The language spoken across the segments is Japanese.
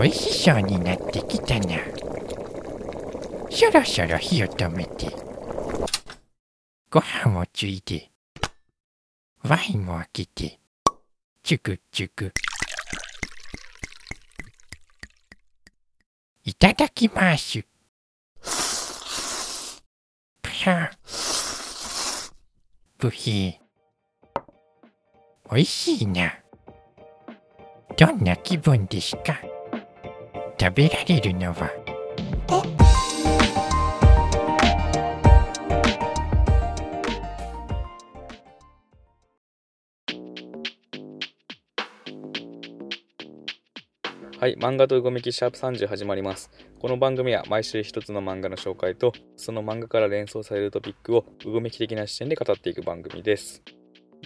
美味しそうになってきたな。そろそろ火を止めて、ご飯をついて、ワインを開けて、チュクチュク。いただきます。ぷはブヒ美味しいな。どんな気分ですか？食べられるのは？はい、漫画とうごめきシャープ30始まります。この番組は毎週一つの漫画の紹介と、その漫画から連想されるトピックをうごめき的な視点で語っていく番組です。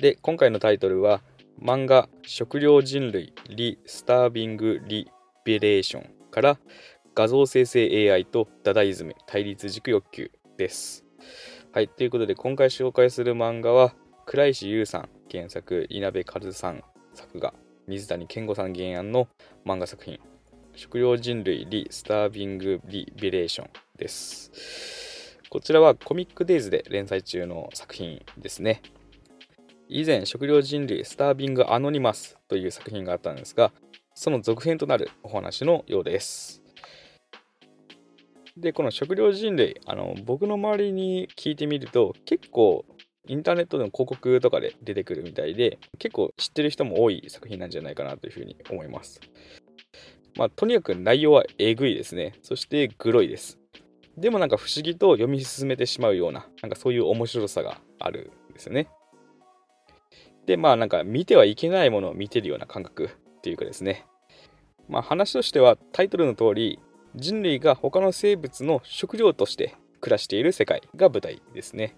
で、今回のタイトルは、漫画食料人類リ・スタービング・リベレーションから画像生成 AI とダダイズム対立軸欲求です。はい、ということで今回紹介する漫画は、倉石優さん原作、稲部和さん作画、水谷健吾さん原案の漫画作品。食料人類リ・スタービング・リベレーションです。こちらはコミックデイズで連載中の作品ですね。以前食料人類スタービング・アノニマスという作品があったんですがその続編となるお話のようです。でこの食料人類あの僕の周りに聞いてみると結構インターネットでの広告とかで出てくるみたいで結構知ってる人も多い作品なんじゃないかなというふうに思います。まあとにかく内容はえぐいですね。そしてグロいです。でもなんか不思議と読み進めてしまうようななんかそういう面白さがあるんですよね。でまあなんか見てはいけないものを見てるような感覚。っていうかですね。まあ話としてはタイトルの通り人類が他の生物の食料として暮らしている世界が舞台ですね。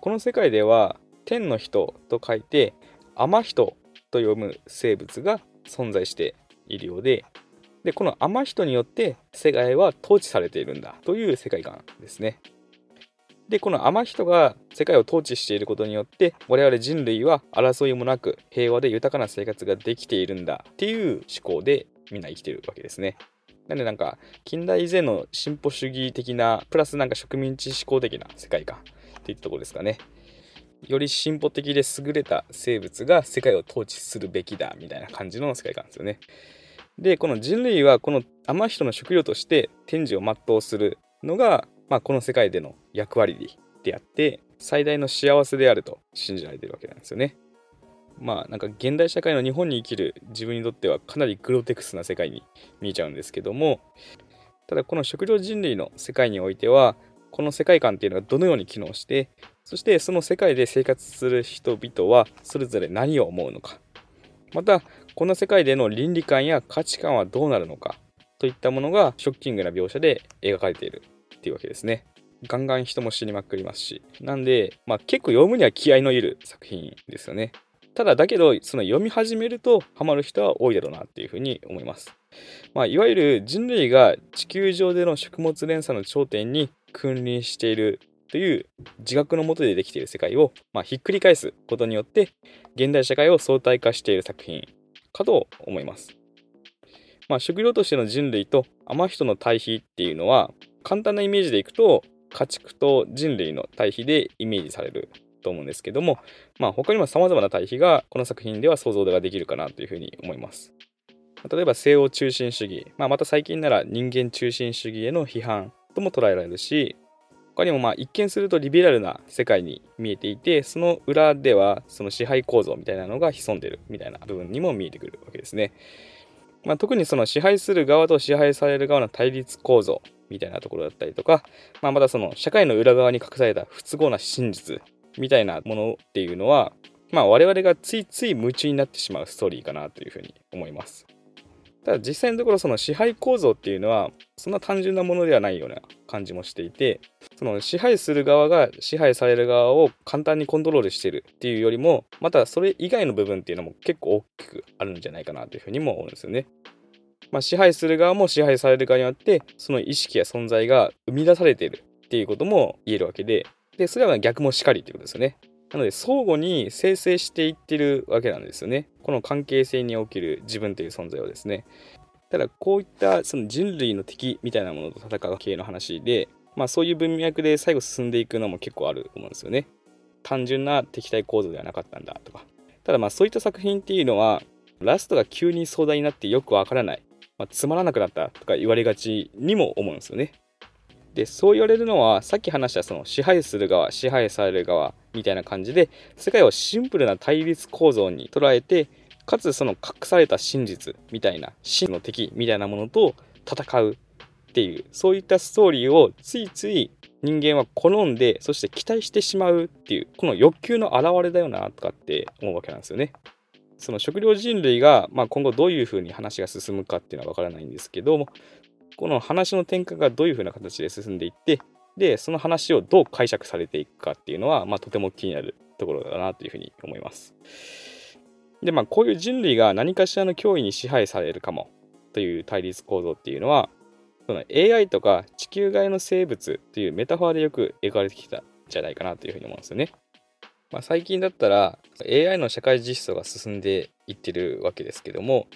この世界では天の人と書いて天人と読む生物が存在しているようででこの天人によって世界は統治されているんだという世界観ですね。でこの天人が世界を統治していることによって我々人類は争いもなく平和で豊かな生活ができているんだっていう思考でみんな生きてるわけですねなんでなんか近代以前の進歩主義的なプラスなんか植民地思考的な世界観っていったとこですかねより進歩的で優れた生物が世界を統治するべきだみたいな感じの世界観ですよね。でこの人類はこの天人の食料として天寿を全うするのが、まあ、この世界での役割であって最大の幸せであると信じられてるわけなんですよね。まあなんか現代社会の日本に生きる自分にとってはかなりグロテクスな世界に見えちゃうんですけどもただこの食料人類の世界においてはこの世界観っていうのがどのように機能してそしてその世界で生活する人々はそれぞれ何を思うのかまたこの世界での倫理観や価値観はどうなるのかといったものがショッキングな描写で描かれているっていうわけですね。ガンガン人も死にまくりますし。なんで、まあ、結構読むには気合のいる作品ですよね。ただだけどその読み始めるとハマる人は多いだろうなっていうふうに思います。まあ、いわゆる人類が地球上での食物連鎖の頂点に君臨しているという自覚のもとでできている世界を、まあ、ひっくり返すことによって現代社会を相対化している作品かと思います。まあ、食料としての人類と天人の対比っていうのは簡単なイメージでいくと家畜と人類の対比でイメージされると思うんですけども、まあ、他にも様々な対比がこの作品では想像ができるかなというふうに思います。例えば西欧中心主義、まあ、また最近なら人間中心主義への批判とも捉えられるし他にもまあ一見するとリベラルな世界に見えていてその裏ではその支配構造みたいなのが潜んでるみたいな部分にも見えてくるわけですね。まあ、特にその支配する側と支配される側の対立構造みたいなところだったりとか、まあ、またその社会の裏側に隠された不都合な真実みたいなものっていうのは、まあ、我々がついつい夢中になってしまうストーリーかなというふうに思います。ただ実際のところその支配構造っていうのはそんな単純なものではないような感じもしていてその支配する側が支配される側を簡単にコントロールしてるっていうよりもまたそれ以外の部分っていうのも結構大きくあるんじゃないかなというふうにも思うんですよね。まあ、支配する側も支配される側によってその意識や存在が生み出されているっていうことも言えるわけででそれは逆もしかりっていうことですよね。なので相互に生成していってるわけなんですよね。この関係性における自分という存在をですね。ただこういったその人類の敵みたいなものと戦う系の話で、まあ、そういう文脈で最後進んでいくのも結構あると思うんですよね。単純な敵対構造ではなかったんだとか。ただまあそういった作品っていうのはラストが急に壮大になってよくわからない、まあ、つまらなくなったとか言われがちにも思うんですよね。でそう言われるのはさっき話したその支配する側支配される側みたいな感じで世界をシンプルな対立構造に捉えてかつその隠された真実みたいな真の敵みたいなものと戦うっていうそういったストーリーをついつい人間は好んでそして期待してしまうっていうこの欲求の表れだよなとかって思うわけなんですよね。その食料人類が、まあ、今後どういうふうに話が進むかっていうのは分からないんですけどもこの話の転換がどういうふうな形で進んでいってでその話をどう解釈されていくかっていうのは、まあ、とても気になるところだなというふうに思います。でまあこういう人類が何かしらの脅威に支配されるかもという対立構造っていうのはその AI とか地球外の生物というメタファーでよく描かれてきたんじゃないかなというふうに思うんですよね。まあ、最近だったら AI の社会実装が進んでいってるわけですけども、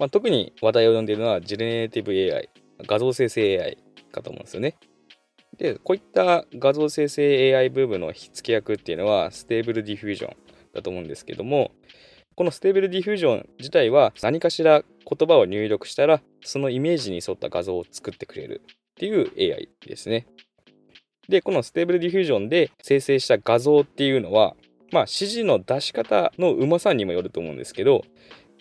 まあ、特に話題を呼んでいるのはジェネレーティブ AI 画像生成 AI かと思うんですよね。でこういった画像生成 AI 部分の火付け役っていうのは Stable Diffusion だと思うんですけどもこの Stable Diffusion 自体は何かしら言葉を入力したらそのイメージに沿った画像を作ってくれるっていう AI ですね。で、この Stable Diffusion で生成した画像っていうのは、まあ指示の出し方のうまさにもよると思うんですけど、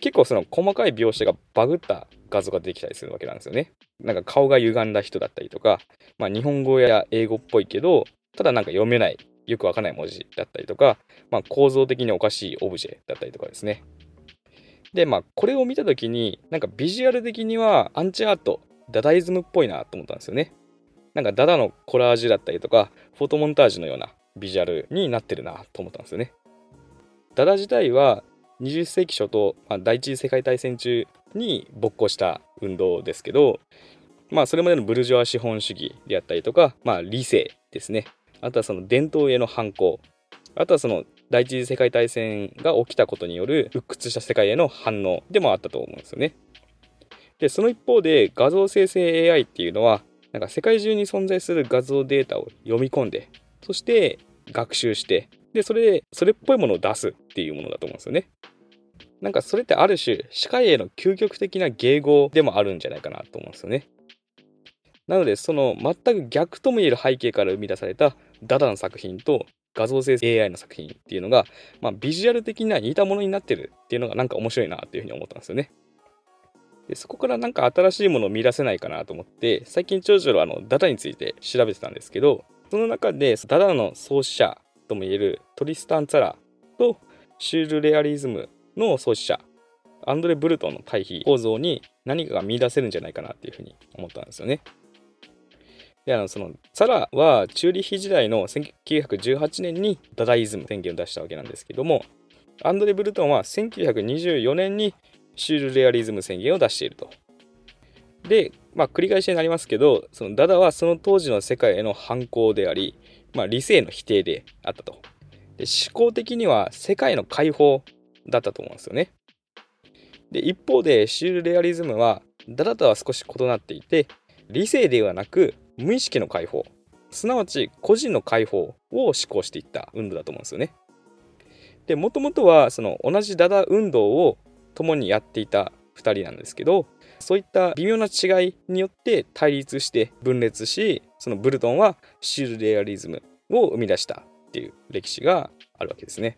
結構その細かい描写がバグった画像ができたりするわけなんですよね。なんか顔が歪んだ人だったりとか、まあ日本語や英語っぽいけど、ただなんか読めないよくわかんない文字だったりとか、まあ、構造的におかしいオブジェだったりとかですね。で、まあ、これを見た時に、なんかビジュアル的にはアンチアート、ダダイズムっぽいなと思ったんですよね。なんかダダのコラージュだったりとか、フォトモンタージュのようなビジュアルになってるなと思ったんですよね。ダダ自体は20世紀初頭、まあ、第一次世界大戦中に勃興した運動ですけど、まあそれまでのブルジョア資本主義であったりとか、まあ理性ですね。あとはその伝統への反抗あとはその第一次世界大戦が起きたことによる鬱屈した世界への反応でもあったと思うんですよね。でその一方で画像生成 AI っていうのはなんか世界中に存在する画像データを読み込んでそして学習してでそれでそれっぽいものを出すっていうものだと思うんですよね。なんかそれってある種社会への究極的な迎合でもあるんじゃないかなと思うんですよね。なのでその全く逆とも言える背景から生み出されたダダの作品と画像生成 AI の作品っていうのが、まあ、ビジュアル的には似たものになってるっていうのがなんか面白いなっていうふうに思ったんですよね。でそこからなんか新しいものを見出せないかなと思って最近ちょろちょろあのダダについて調べてたんですけどその中でダダの創始者ともいえるトリスタン・ツァラとシュールレアリズムの創始者アンドレ・ブルトンの対比構造に何かが見出せるんじゃないかなっていうふうに思ったんですよね。であのそのサラはチューリッヒ時代の1918年にダダイズム宣言を出したわけなんですけどもアンドレ・ブルトンは1924年にシュールレアリズム宣言を出していると。で、まあ、繰り返しになりますけどそのダダはその当時の世界への反抗であり、まあ、理性の否定であったと。で思考的には世界の解放だったと思うんですよね。で一方でシュールレアリズムはダダとは少し異なっていて理性ではなく無意識の解放すなわち個人の解放を志向していった運動だと思うんですよね。でもともとはその同じダダ運動を共にやっていた2人なんですけどそういった微妙な違いによって対立して分裂しそのブルトンはシュールレアリズムを生み出したっていう歴史があるわけですね。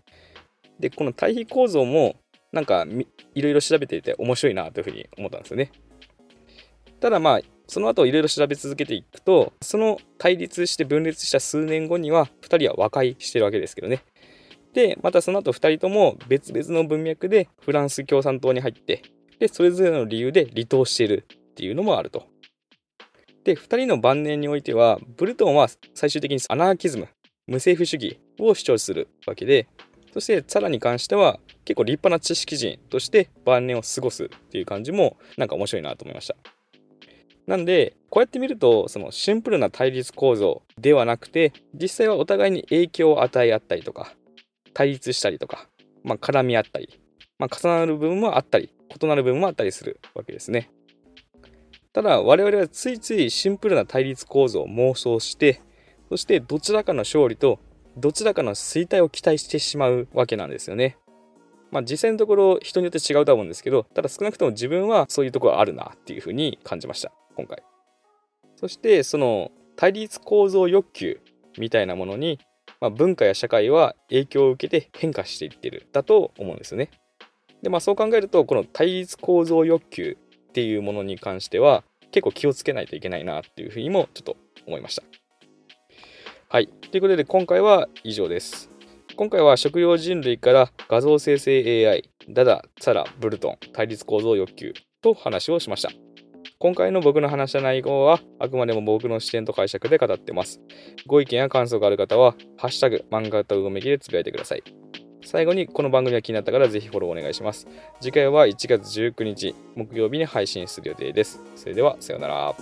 でこの対比構造もなんかいろいろ調べていて面白いなというふうに思ったんですよね。ただまあその後いろいろ調べ続けていくとその対立して分裂した数年後には2人は和解してるわけですけどねでまたその後2人とも別々の文脈でフランス共産党に入ってでそれぞれの理由で離党しているっていうのもあると。で2人の晩年においてはブルトンは最終的にアナーキズム無政府主義を主張するわけでそしてサラに関しては結構立派な知識人として晩年を過ごすっていう感じもなんか面白いなと思いました。なんで、こうやって見ると、そのシンプルな対立構造ではなくて、実際はお互いに影響を与え合ったりとか、対立したりとか、まあ、絡み合ったり、まあ、重なる部分もあったり、異なる部分もあったりするわけですね。ただ我々はついついシンプルな対立構造を妄想してそしてどちらかの勝利とどちらかの衰退を期待してしまうわけなんですよね。まあ実際のところ人によって違うと思うんですけどただ少なくとも自分はそういうところあるなっていうふうに感じました今回。そしてその対立構造欲求みたいなものに、まあ、文化や社会は影響を受けて変化していってるだと思うんですよね。でまあそう考えるとこの対立構造欲求っていうものに関しては結構気をつけないといけないなっていうふうにもちょっと思いました。はい。ということで今回は以上です。今回は食用人類から画像生成 AI、ダダ、サラ、ブルトン、対立構造欲求と話をしました。今回の僕の話した内容はあくまでも僕の視点と解釈で語ってます。ご意見や感想がある方は、ハッシュタグ、漫画とうごめきでつぶやいてください。最後にこの番組が気になったからぜひフォローお願いします。次回は1月19日木曜日に配信する予定です。それではさようなら。